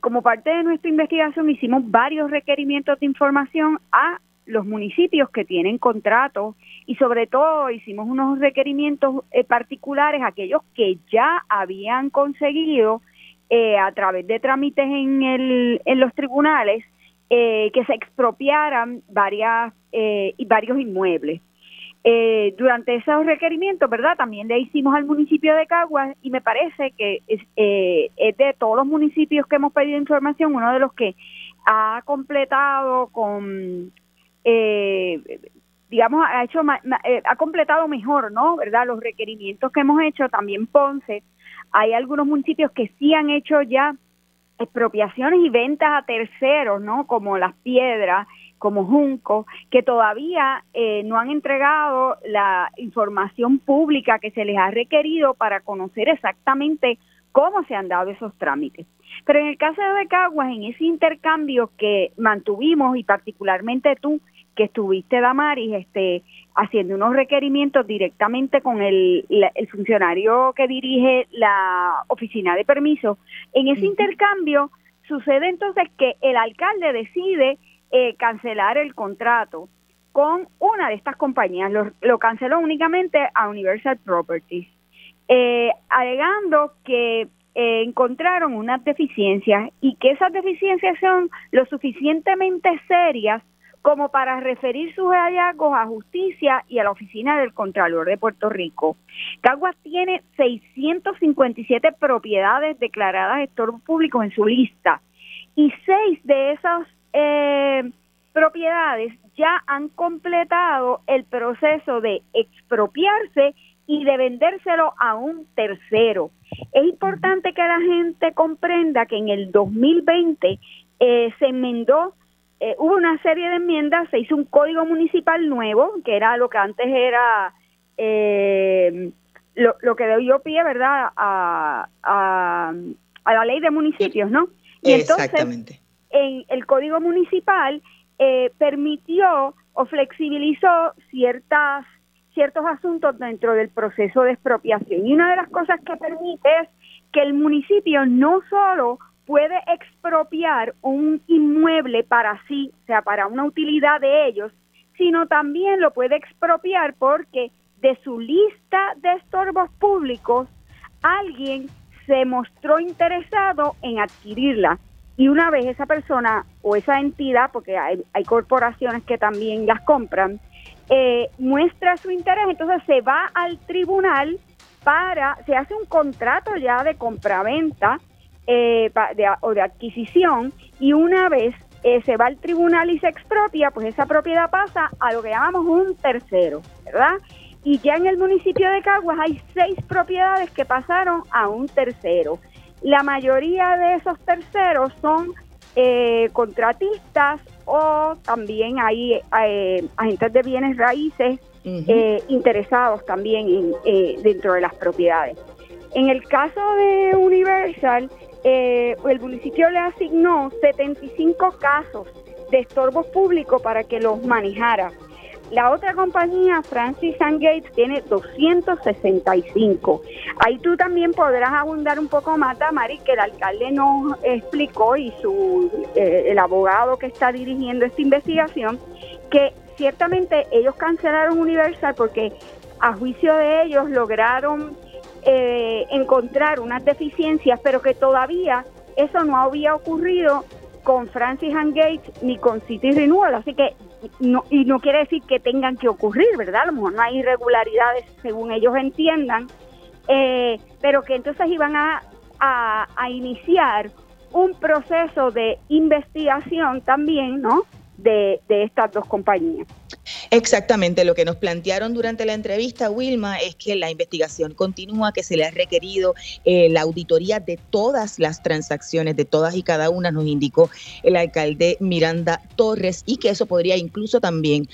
Como parte de nuestra investigación hicimos varios requerimientos de información a los municipios que tienen contratos y sobre todo hicimos unos requerimientos eh, particulares, aquellos que ya habían conseguido eh, a través de trámites en, el, en los tribunales eh, que se expropiaran varias y varios inmuebles. durante esos requerimientos, ¿verdad? También le hicimos al municipio de Caguas y me parece que es, es de todos los municipios que hemos pedido información, uno de los que ha completado con eh, digamos, ha hecho, eh, ha completado mejor, ¿no? ¿Verdad? Los requerimientos que hemos hecho, también Ponce, hay algunos municipios que sí han hecho ya expropiaciones y ventas a terceros, ¿no? Como Las Piedras, como Junco, que todavía eh, no han entregado la información pública que se les ha requerido para conocer exactamente cómo se han dado esos trámites. Pero en el caso de Caguas, en ese intercambio que mantuvimos y particularmente tú, que estuviste, Damaris, este, haciendo unos requerimientos directamente con el, el funcionario que dirige la oficina de permiso, en ese intercambio sucede entonces que el alcalde decide eh, cancelar el contrato con una de estas compañías, lo, lo canceló únicamente a Universal Properties, eh, alegando que eh, encontraron unas deficiencias y que esas deficiencias son lo suficientemente serias como para referir sus hallazgos a justicia y a la oficina del Contralor de Puerto Rico. Caguas tiene 657 propiedades declaradas de estorbo público en su lista y seis de esas eh, propiedades ya han completado el proceso de expropiarse y de vendérselo a un tercero. Es importante que la gente comprenda que en el 2020 eh, se enmendó, eh, hubo una serie de enmiendas, se hizo un código municipal nuevo, que era lo que antes era eh, lo, lo, que dio pie, ¿verdad?, a, a, la ley de municipios, ¿no? Y entonces, en el código municipal permitió o flexibilizó ciertas ciertos asuntos dentro del proceso de expropiación. Y una de las cosas que permite es que el municipio no solo puede expropiar un inmueble para sí, o sea, para una utilidad de ellos, sino también lo puede expropiar porque de su lista de estorbos públicos alguien se mostró interesado en adquirirla. Y una vez esa persona o esa entidad, porque hay, corporaciones que también las compran, eh, muestra su interés, entonces se va al tribunal para, se hace un contrato ya de compraventa eh, o de adquisición y una vez eh, se va al tribunal y se expropia, pues esa propiedad pasa a lo que llamamos un tercero, ¿verdad? Y ya en el municipio de Caguas hay seis propiedades que pasaron a un tercero. La mayoría de esos terceros son eh, contratistas o también hay eh, agentes de bienes raíces eh, interesados también en, dentro de las propiedades. En el caso de Universal, el municipio le asignó 75 casos de estorbos públicos para que los manejara. La otra compañía, Francis and Gates, tiene 265. Ahí tú también podrás abundar un poco más, Damari, que el alcalde nos explicó y su eh, el abogado que está dirigiendo esta investigación, que ciertamente ellos cancelaron Universal porque a juicio de ellos lograron eh, encontrar unas deficiencias, pero que todavía eso no había ocurrido con Francis and Gates ni con City Renewal, así que no, y no quiere decir que tengan que ocurrir, ¿verdad? A lo mejor no hay irregularidades según ellos entiendan, eh, pero que entonces iban a, a, iniciar un proceso de investigación también, ¿no? De, de estas dos compañías. Exactamente, lo que nos plantearon durante la entrevista, Wilma, es que la investigación continúa, que se le ha requerido eh, la auditoría de todas las transacciones, de todas y cada una, nos indicó el alcalde Miranda Torres, y que eso podría incluso también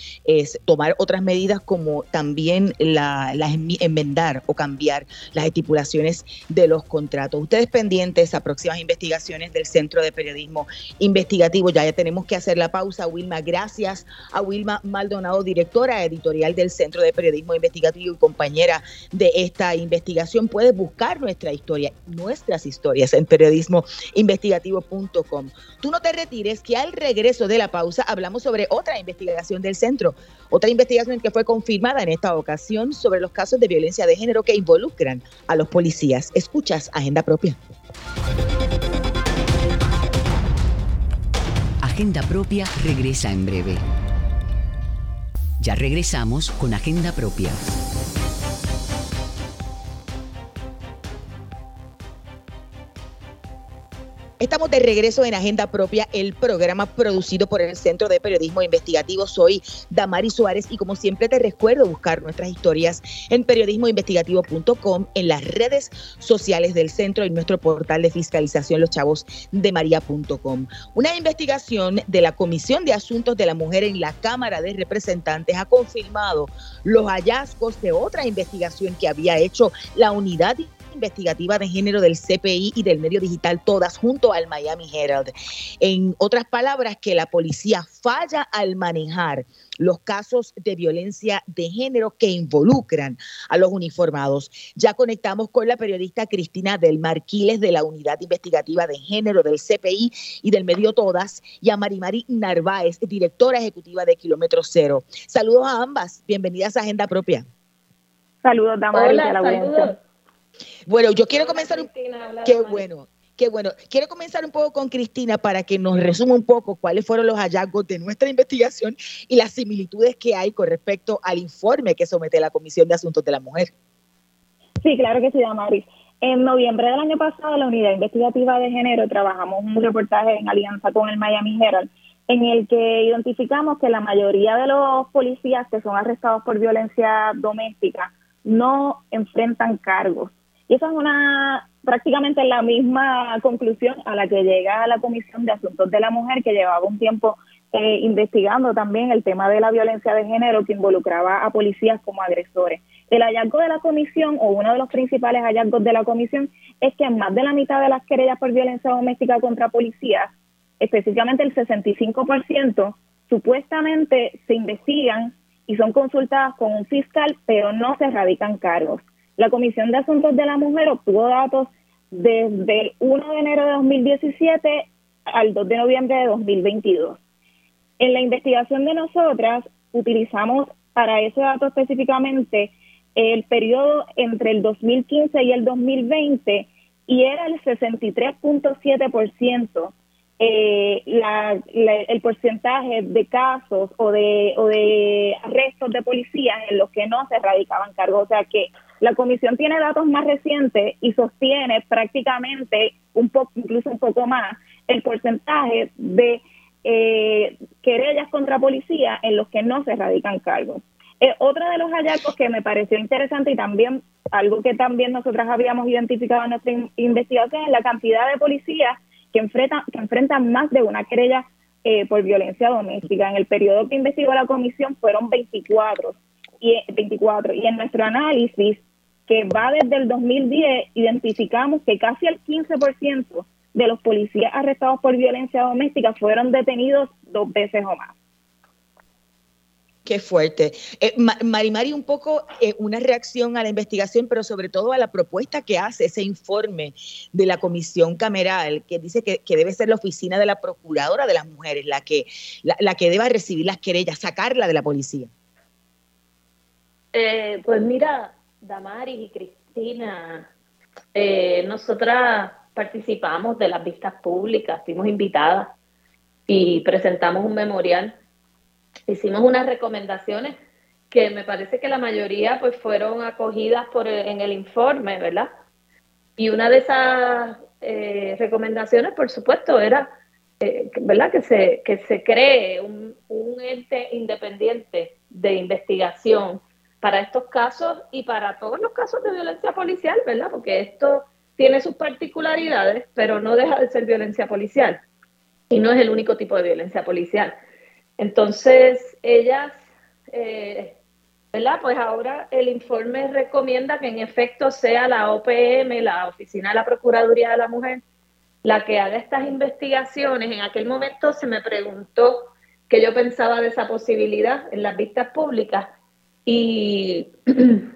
tomar otras medidas como también la, enmendar o cambiar las estipulaciones de los contratos. Ustedes pendientes a próximas investigaciones del Centro de Periodismo Investigativo, ya, ya tenemos que hacer la pausa, Wilma, gracias a Wilma Maldonado directora editorial del Centro de Periodismo Investigativo y compañera de esta investigación. Puedes buscar nuestra historia, nuestras historias en periodismoinvestigativo.com. Tú no te retires, que al regreso de la pausa hablamos sobre otra investigación del centro, otra investigación que fue confirmada en esta ocasión sobre los casos de violencia de género que involucran a los policías. Escuchas Agenda Propia. Agenda Propia regresa en breve. Ya regresamos con Agenda Propia. Estamos de regreso en Agenda Propia, el programa producido por el Centro de Periodismo Investigativo. Soy Damari Suárez y como siempre te recuerdo buscar nuestras historias en periodismoinvestigativo.com, en las redes sociales del centro y nuestro portal de fiscalización los chavos de maría.com. Una investigación de la Comisión de Asuntos de la Mujer en la Cámara de Representantes ha confirmado los hallazgos de otra investigación que había hecho la unidad investigativa de género del CPI y del medio digital, todas junto al Miami Herald. En otras palabras, que la policía falla al manejar los casos de violencia de género que involucran a los uniformados. Ya conectamos con la periodista Cristina del Marquiles de la Unidad Investigativa de Género del CPI y del Medio Todas y a Marimari Narváez, directora ejecutiva de Kilómetro Cero. Saludos a ambas, bienvenidas a Agenda Propia. Saludos, Damari, Hola, la saludos. Bueno, yo quiero comenzar un qué bueno. Qué bueno. Quiero comenzar un poco con Cristina para que nos resuma un poco cuáles fueron los hallazgos de nuestra investigación y las similitudes que hay con respecto al informe que somete la Comisión de Asuntos de la Mujer. Sí, claro que sí, Damaris. En noviembre del año pasado, la Unidad Investigativa de Género trabajamos un reportaje en alianza con el Miami Herald en el que identificamos que la mayoría de los policías que son arrestados por violencia doméstica no enfrentan cargos. Y esa es una prácticamente la misma conclusión a la que llega la Comisión de Asuntos de la Mujer, que llevaba un tiempo eh, investigando también el tema de la violencia de género que involucraba a policías como agresores. El hallazgo de la comisión, o uno de los principales hallazgos de la comisión, es que más de la mitad de las querellas por violencia doméstica contra policías, específicamente el 65%, supuestamente se investigan y son consultadas con un fiscal, pero no se radican cargos. La Comisión de Asuntos de la Mujer obtuvo datos desde el 1 de enero de 2017 al 2 de noviembre de 2022. En la investigación de nosotras utilizamos para ese dato específicamente el periodo entre el 2015 y el 2020 y era el 63.7% eh, la, el porcentaje de casos o de, o de arrestos de policías en los que no se radicaban cargos. O sea que la comisión tiene datos más recientes y sostiene prácticamente un poco, incluso un poco más, el porcentaje de eh, querellas contra policía en los que no se radican cargos. Eh, otro de los hallazgos que me pareció interesante y también algo que también nosotras habíamos identificado en nuestra investigación es la cantidad de policías que enfrentan, que enfrentan más de una querella eh, por violencia doméstica. En el periodo que investigó la comisión fueron 24 y, 24 y en nuestro análisis que va desde el 2010 identificamos que casi el 15% de los policías arrestados por violencia doméstica fueron detenidos dos veces o más. Qué fuerte. Eh, Marimari, un poco eh, una reacción a la investigación, pero sobre todo a la propuesta que hace ese informe de la comisión cameral, que dice que, debe ser la oficina de la procuradora de las mujeres la que, la, que deba recibir las querellas, sacarla de la policía. Eh, pues mira, Damaris y Cristina, eh, nosotras participamos de las vistas públicas, fuimos invitadas y presentamos un memorial hicimos unas recomendaciones que me parece que la mayoría pues fueron acogidas por en el informe, ¿verdad? Y una de esas eh, recomendaciones, por supuesto, era eh, ¿verdad? Que se, que se cree un, un, ente independiente de investigación para estos casos y para todos los casos de violencia policial, ¿verdad? Porque esto tiene sus particularidades, pero no deja de ser violencia policial. Y no es el único tipo de violencia policial. Entonces, ellas, eh, ¿verdad? Pues ahora el informe recomienda que en efecto sea la OPM, la Oficina de la Procuraduría de la Mujer, la que haga estas investigaciones. En aquel momento se me preguntó qué yo pensaba de esa posibilidad en las vistas públicas (clears throat) y,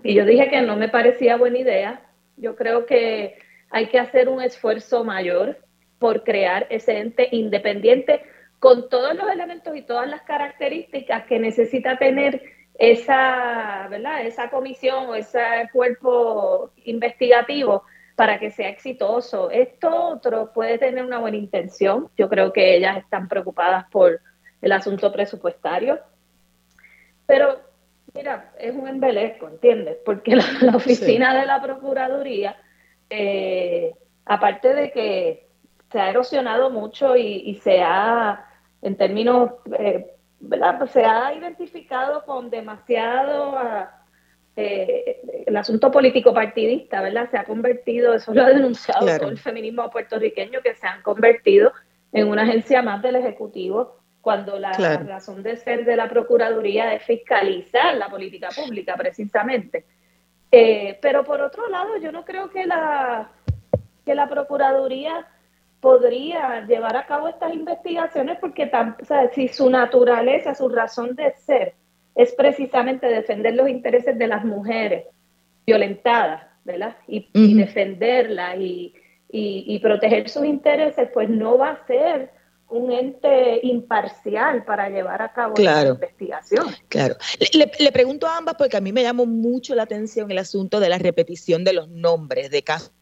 yo dije que no me parecía buena idea. Yo creo que hay que hacer un esfuerzo mayor por crear ese ente independiente con todos los elementos y todas las características que necesita tener esa, ¿verdad? esa comisión o ese cuerpo investigativo para que sea exitoso. Esto otro puede tener una buena intención. Yo creo que ellas están preocupadas por el asunto presupuestario. Pero, mira, es un embeleco, ¿entiendes? Porque la, oficina de la Procuraduría, eh, aparte de que se ha erosionado mucho y se ha en términos, eh. Pues se ha identificado con demasiado eh, el asunto político partidista, ¿verdad? Se ha convertido, eso lo ha denunciado todo el feminismo puertorriqueño, que se han convertido en una agencia más del Ejecutivo cuando la razón de ser de la Procuraduría es fiscalizar la política pública, precisamente. Eh, pero por otro lado, yo no creo que la, que la Procuraduría podría llevar a cabo estas investigaciones porque si su naturaleza, su razón de ser es precisamente defender los intereses de las mujeres violentadas, ¿verdad? Y, defenderlas y, y, proteger sus intereses, pues no va a ser un ente imparcial para llevar a cabo la investigación. Claro. Le, le, pregunto a ambas porque a mí me llamó mucho la atención el asunto de la repetición de los nombres de casos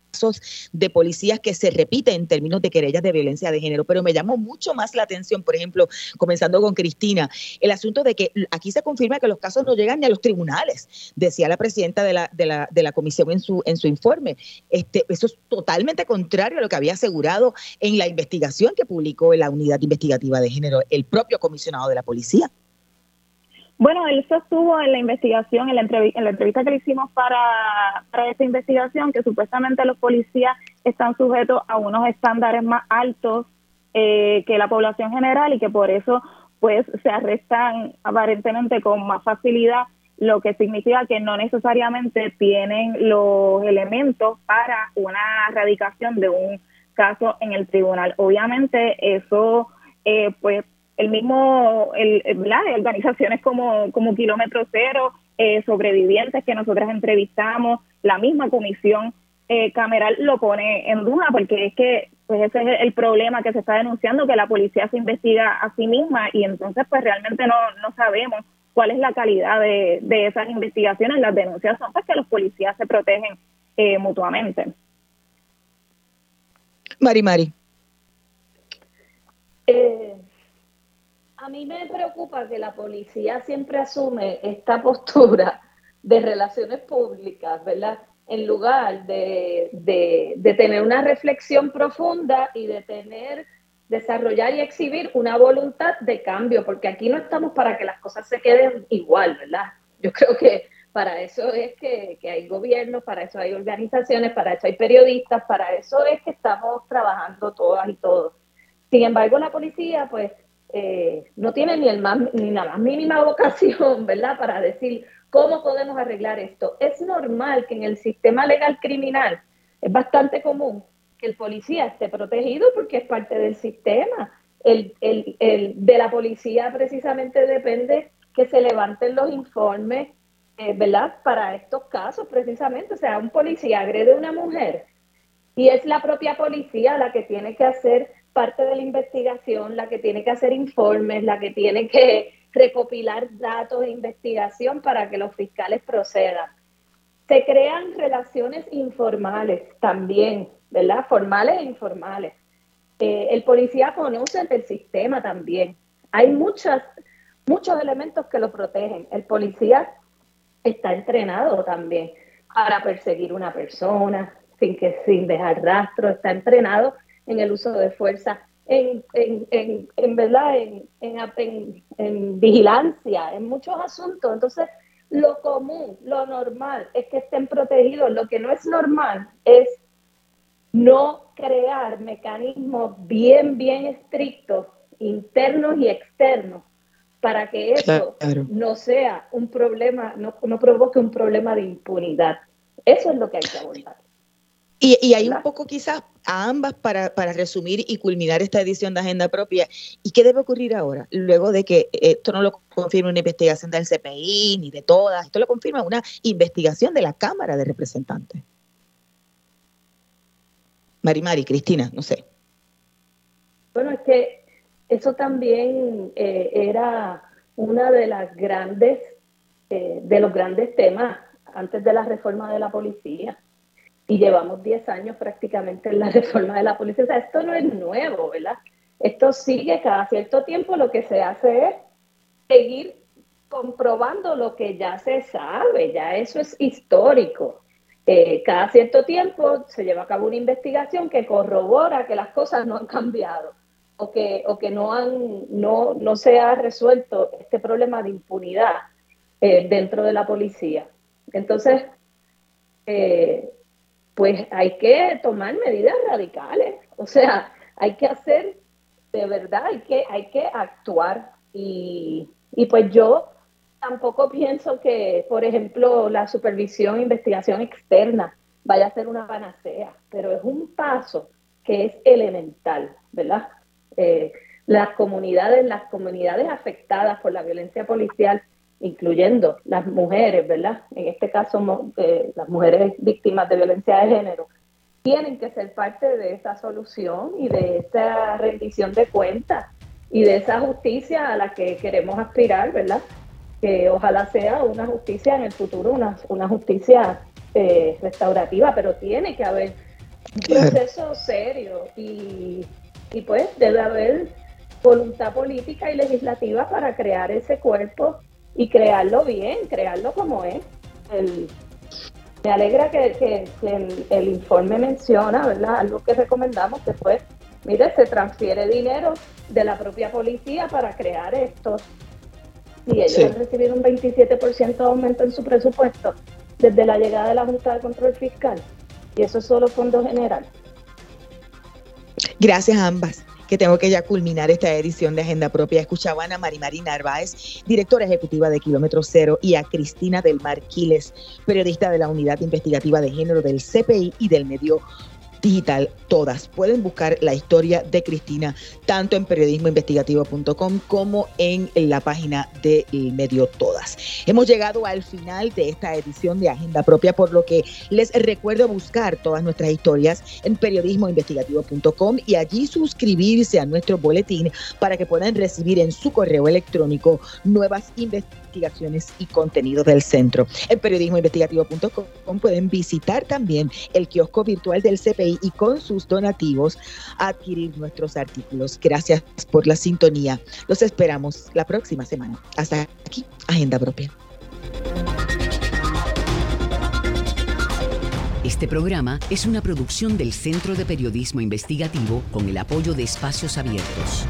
de policías que se repiten en términos de querellas de violencia de género, pero me llamó mucho más la atención, por ejemplo, comenzando con Cristina, el asunto de que aquí se confirma que los casos no llegan ni a los tribunales, decía la presidenta de la, de la, de la comisión en su, en su informe. Este, eso es totalmente contrario a lo que había asegurado en la investigación que publicó la unidad investigativa de género el propio comisionado de la policía. Bueno, él sostuvo en la investigación, en la, en la entrevista que le hicimos para, para esta investigación, que supuestamente los policías están sujetos a unos estándares más altos eh, que la población general y que por eso pues se arrestan aparentemente con más facilidad, lo que significa que no necesariamente tienen los elementos para una erradicación de un caso en el tribunal. Obviamente eso eh, pues el mismo, el, organizaciones como, como Kilómetro Cero, eh, sobrevivientes que nosotras entrevistamos, la misma comisión eh, Cameral lo pone en duda, porque es que pues ese es el problema que se está denunciando, que la policía se investiga a sí misma y entonces pues realmente no, no sabemos cuál es la calidad de, de esas investigaciones. Las denuncias son pues que los policías se protegen eh, mutuamente. Mari Mari. Eh, a mí me preocupa que la policía siempre asume esta postura de relaciones públicas, ¿verdad? En lugar de, de, tener una reflexión profunda y de tener, desarrollar y exhibir una voluntad de cambio, porque aquí no estamos para que las cosas se queden igual, ¿verdad? Yo creo que para eso es que, que hay gobiernos, para eso hay organizaciones, para eso hay periodistas, para eso es que estamos trabajando todas y todos. Sin embargo, la policía, pues, eh, no tiene ni, el más, ni la más mínima (laughs) vocación, ¿verdad?, para decir cómo podemos arreglar esto. Es normal que en el sistema legal criminal, es bastante común que el policía esté protegido porque es parte del sistema. El, el, el, de la policía precisamente depende que se levanten los informes, eh, ¿verdad? Para estos casos precisamente. O sea, un policía agrede a una mujer y es la propia policía la que tiene que hacer parte de la investigación, la que tiene que hacer informes, la que tiene que recopilar datos de investigación para que los fiscales procedan. Se crean relaciones informales también, ¿verdad? Formales e informales. Eh, el policía conoce el sistema también. Hay muchas, muchos elementos que lo protegen. El policía está entrenado también para perseguir una persona sin que sin dejar rastro, está entrenado en el uso de fuerza, en, en, en, en verdad, en, en, vigilancia, en muchos asuntos. Entonces, lo común, lo normal es que estén protegidos. Lo que no es normal es no crear mecanismos bien, bien estrictos, internos y externos, para que eso no sea un problema, no, no provoque un problema de impunidad. Eso es lo que hay que abordar. Y, hay un poco quizás a ambas para, resumir y culminar esta edición de Agenda Propia. ¿Y qué debe ocurrir ahora? Luego de que esto no lo confirme una investigación del CPI ni de todas, esto lo confirma una investigación de la Cámara de Representantes. Mari Mari, Cristina, no sé. Bueno, es que eso también eh, era una de las grandes, eh, de los grandes temas antes de la reforma de la policía y llevamos 10 años prácticamente en la (laughs) reforma de la policía. O sea, esto no es nuevo, ¿verdad? Esto sigue cada cierto tiempo, lo que se hace es seguir comprobando lo que ya se sabe, ya eso es histórico. Eh, cada cierto tiempo se lleva a cabo una investigación que corrobora que las cosas no han cambiado o que, o que no, han, no, no se ha resuelto este problema de impunidad eh, dentro de la policía. Entonces, eh, pues hay que tomar medidas radicales. O sea, hay que hacer, de verdad, hay que, hay que actuar. Y, pues yo tampoco pienso que, por ejemplo, la supervisión e investigación externa vaya a ser una panacea, pero es un paso que es elemental, ¿verdad? Eh, las comunidades, las comunidades afectadas por la violencia policial incluyendo las mujeres, ¿verdad? En este caso, eh, las mujeres víctimas de violencia de género, tienen que ser parte de esa solución y de esa rendición de cuentas y de esa justicia a la que queremos aspirar, ¿verdad? Que ojalá sea una justicia en el futuro, una, una justicia eh, restaurativa, pero tiene que haber un proceso serio y, y pues debe haber voluntad política y legislativa para crear ese cuerpo y crearlo bien, crearlo como es. me alegra que, el, informe menciona, ¿verdad? Algo que recomendamos que fue, mire, se transfiere dinero de la propia policía para crear esto. Y ellos han recibido un 27% de aumento en su presupuesto desde la llegada de la Junta de Control Fiscal. Y eso es solo fondo general. Gracias a ambas que tengo que ya culminar esta edición de Agenda Propia. Escuchaban a Marimari Narváez, directora ejecutiva de Kilómetro Cero, y a Cristina del Marquiles, periodista de la Unidad Investigativa de Género del CPI y del Medio digital, todas. Pueden buscar la historia de Cristina tanto en periodismoinvestigativo.com como en la página del medio Todas. Hemos llegado al final de esta edición de Agenda Propia, por lo que les recuerdo buscar todas nuestras historias en periodismoinvestigativo.com y allí suscribirse a nuestro boletín para que puedan recibir en su correo electrónico nuevas investigaciones y contenidos del centro. En periodismoinvestigativo.com pueden visitar también el kiosco virtual del CPI y con sus donativos adquirir nuestros artículos. Gracias por la sintonía. Los esperamos la próxima semana. Hasta aquí, Agenda Propia. Este programa es una producción del Centro de Periodismo Investigativo con el apoyo de Espacios Abiertos.